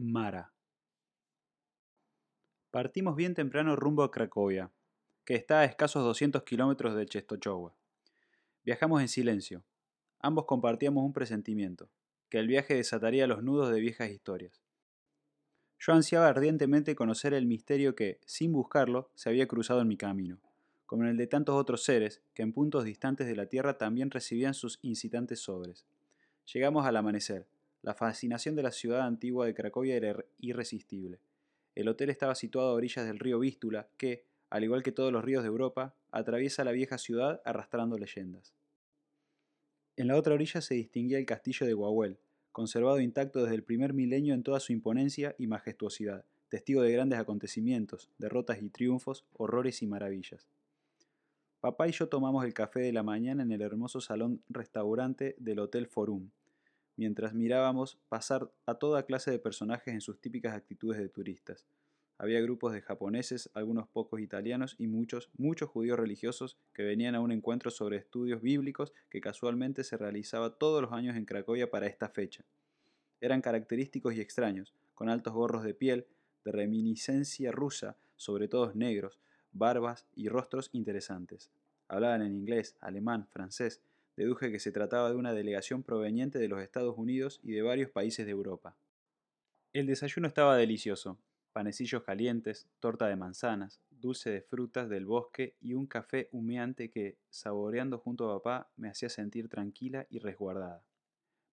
Mara. Partimos bien temprano rumbo a Cracovia, que está a escasos 200 kilómetros de Czestochowa. Viajamos en silencio. Ambos compartíamos un presentimiento, que el viaje desataría los nudos de viejas historias. Yo ansiaba ardientemente conocer el misterio que, sin buscarlo, se había cruzado en mi camino, como en el de tantos otros seres que en puntos distantes de la Tierra también recibían sus incitantes sobres. Llegamos al amanecer, la fascinación de la ciudad antigua de Cracovia era irresistible. El hotel estaba situado a orillas del río Vístula, que, al igual que todos los ríos de Europa, atraviesa la vieja ciudad arrastrando leyendas. En la otra orilla se distinguía el castillo de Guahuel, conservado intacto desde el primer milenio en toda su imponencia y majestuosidad, testigo de grandes acontecimientos, derrotas y triunfos, horrores y maravillas. Papá y yo tomamos el café de la mañana en el hermoso salón restaurante del Hotel Forum, mientras mirábamos pasar a toda clase de personajes en sus típicas actitudes de turistas. Había grupos de japoneses, algunos pocos italianos y muchos, muchos judíos religiosos que venían a un encuentro sobre estudios bíblicos que casualmente se realizaba todos los años en Cracovia para esta fecha. Eran característicos y extraños, con altos gorros de piel, de reminiscencia rusa, sobre todos negros, barbas y rostros interesantes. Hablaban en inglés, alemán, francés, deduje que se trataba de una delegación proveniente de los Estados Unidos y de varios países de Europa. El desayuno estaba delicioso. Panecillos calientes, torta de manzanas, dulce de frutas del bosque y un café humeante que, saboreando junto a papá, me hacía sentir tranquila y resguardada.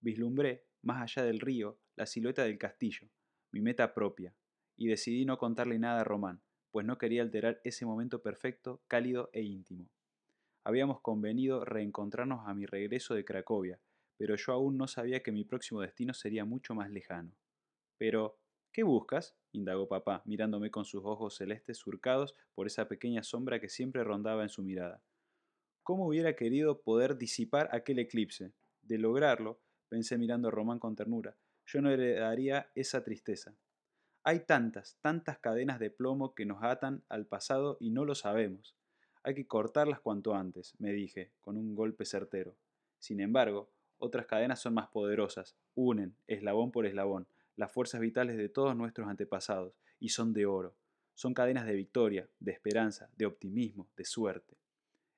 Vislumbré, más allá del río, la silueta del castillo, mi meta propia, y decidí no contarle nada a Román, pues no quería alterar ese momento perfecto, cálido e íntimo. Habíamos convenido reencontrarnos a mi regreso de Cracovia, pero yo aún no sabía que mi próximo destino sería mucho más lejano. Pero, ¿qué buscas? indagó papá, mirándome con sus ojos celestes surcados por esa pequeña sombra que siempre rondaba en su mirada. ¿Cómo hubiera querido poder disipar aquel eclipse? De lograrlo, pensé mirando a Román con ternura, yo no heredaría esa tristeza. Hay tantas, tantas cadenas de plomo que nos atan al pasado y no lo sabemos. Hay que cortarlas cuanto antes, me dije, con un golpe certero. Sin embargo, otras cadenas son más poderosas, unen, eslabón por eslabón, las fuerzas vitales de todos nuestros antepasados, y son de oro. Son cadenas de victoria, de esperanza, de optimismo, de suerte.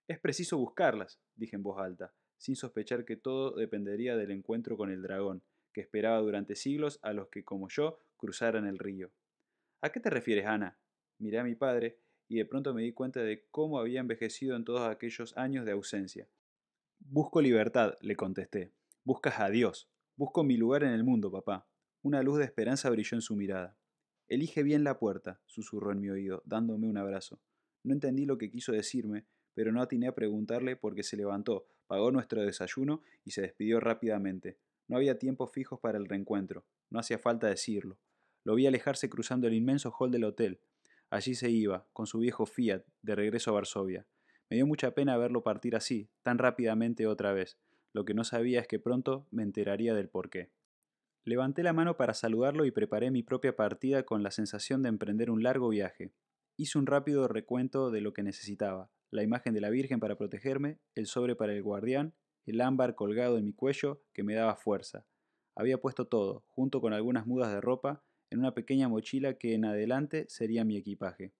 Es preciso buscarlas, dije en voz alta, sin sospechar que todo dependería del encuentro con el dragón, que esperaba durante siglos a los que, como yo, cruzaran el río. ¿A qué te refieres, Ana? Miré a mi padre y de pronto me di cuenta de cómo había envejecido en todos aquellos años de ausencia. Busco libertad, le contesté. Buscas a Dios. Busco mi lugar en el mundo, papá. Una luz de esperanza brilló en su mirada. Elige bien la puerta, susurró en mi oído, dándome un abrazo. No entendí lo que quiso decirme, pero no atiné a preguntarle porque se levantó, pagó nuestro desayuno y se despidió rápidamente. No había tiempos fijos para el reencuentro, no hacía falta decirlo. Lo vi alejarse cruzando el inmenso hall del hotel, Allí se iba, con su viejo Fiat, de regreso a Varsovia. Me dio mucha pena verlo partir así, tan rápidamente otra vez. Lo que no sabía es que pronto me enteraría del porqué. Levanté la mano para saludarlo y preparé mi propia partida con la sensación de emprender un largo viaje. Hice un rápido recuento de lo que necesitaba, la imagen de la Virgen para protegerme, el sobre para el guardián, el ámbar colgado en mi cuello que me daba fuerza. Había puesto todo, junto con algunas mudas de ropa, en una pequeña mochila que en adelante sería mi equipaje.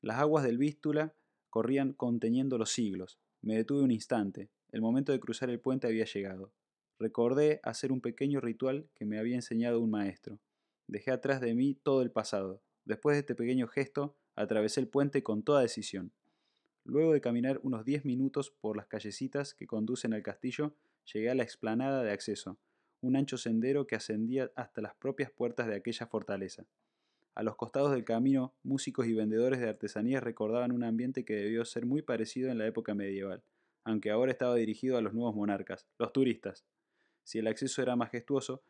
Las aguas del Vístula corrían conteniendo los siglos. Me detuve un instante. El momento de cruzar el puente había llegado. Recordé hacer un pequeño ritual que me había enseñado un maestro. Dejé atrás de mí todo el pasado. Después de este pequeño gesto, atravesé el puente con toda decisión. Luego de caminar unos diez minutos por las callecitas que conducen al castillo, llegué a la explanada de acceso, un ancho sendero que ascendía hasta las propias puertas de aquella fortaleza. A los costados del camino, músicos y vendedores de artesanías recordaban un ambiente que debió ser muy parecido en la época medieval, aunque ahora estaba dirigido a los nuevos monarcas, los turistas. Si el acceso era majestuoso,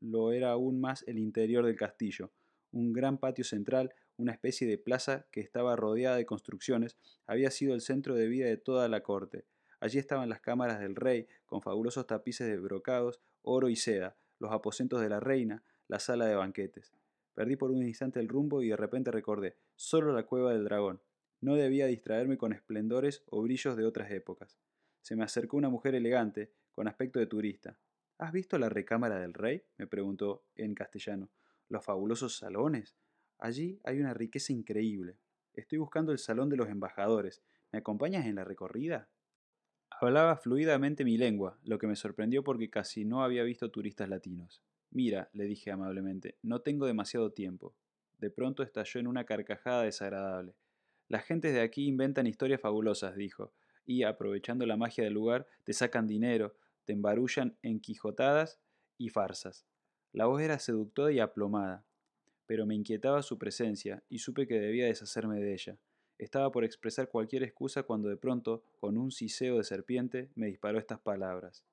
lo era aún más el interior del castillo, un gran patio central, una especie de plaza que estaba rodeada de construcciones, había sido el centro de vida de toda la corte. Allí estaban las cámaras del rey, con fabulosos tapices de brocados, oro y seda, los aposentos de la reina, la sala de banquetes. Perdí por un instante el rumbo y de repente recordé, solo la cueva del dragón. No debía distraerme con esplendores o brillos de otras épocas. Se me acercó una mujer elegante, con aspecto de turista. ¿Has visto la recámara del rey? me preguntó en castellano. ¿Los fabulosos salones? Allí hay una riqueza increíble. Estoy buscando el salón de los embajadores. ¿Me acompañas en la recorrida? Hablaba fluidamente mi lengua, lo que me sorprendió porque casi no había visto turistas latinos. Mira, le dije amablemente, no tengo demasiado tiempo. De pronto estalló en una carcajada desagradable. Las gentes de aquí inventan historias fabulosas, dijo, y, aprovechando la magia del lugar, te sacan dinero, te embarullan en quijotadas y farsas. La voz era seductora y aplomada, pero me inquietaba su presencia y supe que debía deshacerme de ella. Estaba por expresar cualquier excusa cuando de pronto, con un siseo de serpiente, me disparó estas palabras.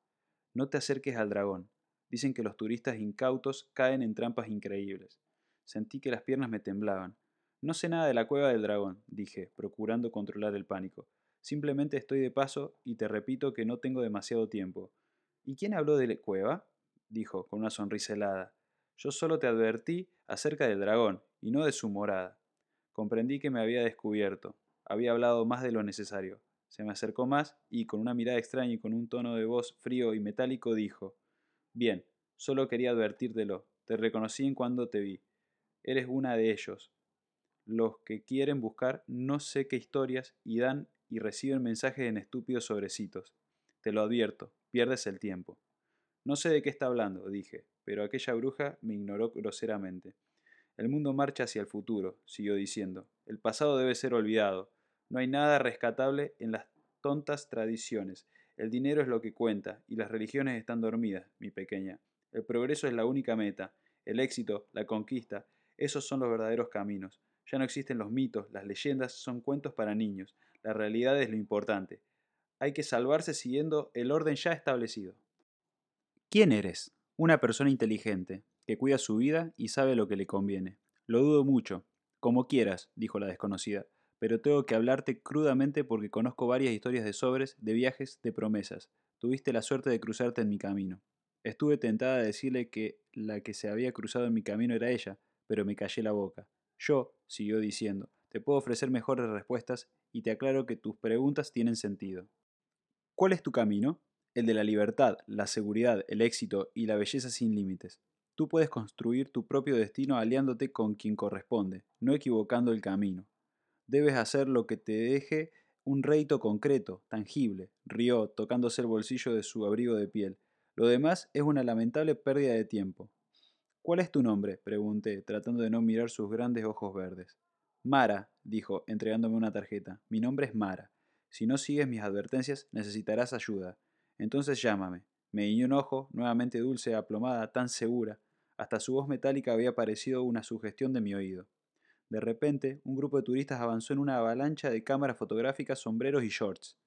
No te acerques al dragón. Dicen que los turistas incautos caen en trampas increíbles. Sentí que las piernas me temblaban. No sé nada de la cueva del dragón, dije, procurando controlar el pánico. Simplemente estoy de paso y te repito que no tengo demasiado tiempo. ¿Y quién habló de la cueva? dijo, con una sonrisa helada. Yo solo te advertí acerca del dragón, y no de su morada. Comprendí que me había descubierto. Había hablado más de lo necesario. Se me acercó más y, con una mirada extraña y con un tono de voz frío y metálico, dijo Bien, solo quería advertírtelo. Te reconocí en cuando te vi. Eres una de ellos. Los que quieren buscar no sé qué historias y dan y reciben mensajes en estúpidos sobrecitos. Te lo advierto, pierdes el tiempo. No sé de qué está hablando, dije, pero aquella bruja me ignoró groseramente. El mundo marcha hacia el futuro, siguió diciendo. El pasado debe ser olvidado. No hay nada rescatable en las tontas tradiciones. El dinero es lo que cuenta, y las religiones están dormidas, mi pequeña. El progreso es la única meta. El éxito, la conquista, esos son los verdaderos caminos. Ya no existen los mitos, las leyendas son cuentos para niños. La realidad es lo importante. Hay que salvarse siguiendo el orden ya establecido. ¿Quién eres? Una persona inteligente, que cuida su vida y sabe lo que le conviene. Lo dudo mucho. Como quieras, dijo la desconocida, pero tengo que hablarte crudamente porque conozco varias historias de sobres, de viajes, de promesas. Tuviste la suerte de cruzarte en mi camino. Estuve tentada de decirle que la que se había cruzado en mi camino era ella, pero me callé la boca. Yo, siguió diciendo, te puedo ofrecer mejores respuestas y te aclaro que tus preguntas tienen sentido. ¿Cuál es tu camino? El de la libertad, la seguridad, el éxito y la belleza sin límites. Tú puedes construir tu propio destino aliándote con quien corresponde, no equivocando el camino. Debes hacer lo que te deje un rédito concreto, tangible, rió, tocándose el bolsillo de su abrigo de piel. Lo demás es una lamentable pérdida de tiempo. ¿Cuál es tu nombre? pregunté, tratando de no mirar sus grandes ojos verdes. Mara, dijo, entregándome una tarjeta. Mi nombre es Mara. Si no sigues mis advertencias, necesitarás ayuda. Entonces llámame. Me guiñó un ojo, nuevamente dulce, aplomada, tan segura. Hasta su voz metálica había parecido una sugestión de mi oído. De repente, un grupo de turistas avanzó en una avalancha de cámaras fotográficas, sombreros y shorts.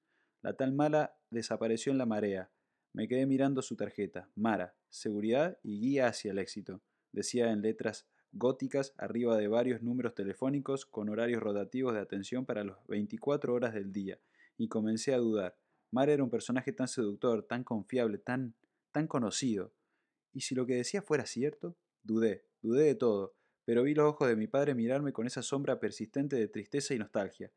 La tal Mala desapareció en la marea. Me quedé mirando su tarjeta. Mara, seguridad y guía hacia el éxito. Decía en letras góticas arriba de varios números telefónicos con horarios rotativos de atención para las 24 horas del día. Y comencé a dudar. Mara era un personaje tan seductor, tan confiable, tan, tan conocido. ¿Y si lo que decía fuera cierto? Dudé, dudé de todo, pero vi los ojos de mi padre mirarme con esa sombra persistente de tristeza y nostalgia.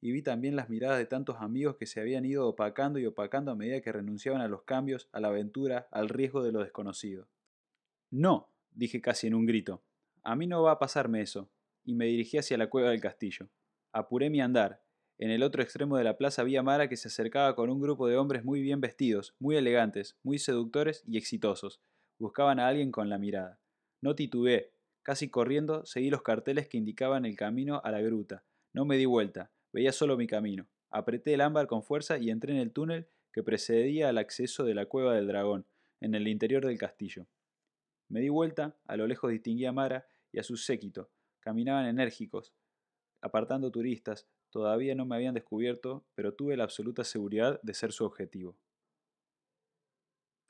Y vi también las miradas de tantos amigos que se habían ido opacando y opacando a medida que renunciaban a los cambios, a la aventura, al riesgo de lo desconocido. No, dije casi en un grito. A mí no va a pasarme eso. Y me dirigí hacia la cueva del castillo. Apuré mi andar, en el otro extremo de la plaza había Mara que se acercaba con un grupo de hombres muy bien vestidos, muy elegantes, muy seductores y exitosos. Buscaban a alguien con la mirada. No titubeé. Casi corriendo, seguí los carteles que indicaban el camino a la gruta. No me di vuelta, veía solo mi camino. Apreté el ámbar con fuerza y entré en el túnel que precedía al acceso de la cueva del dragón, en el interior del castillo. Me di vuelta, a lo lejos distinguí a Mara y a su séquito. Caminaban enérgicos, apartando turistas, Todavía no me habían descubierto, pero tuve la absoluta seguridad de ser su objetivo.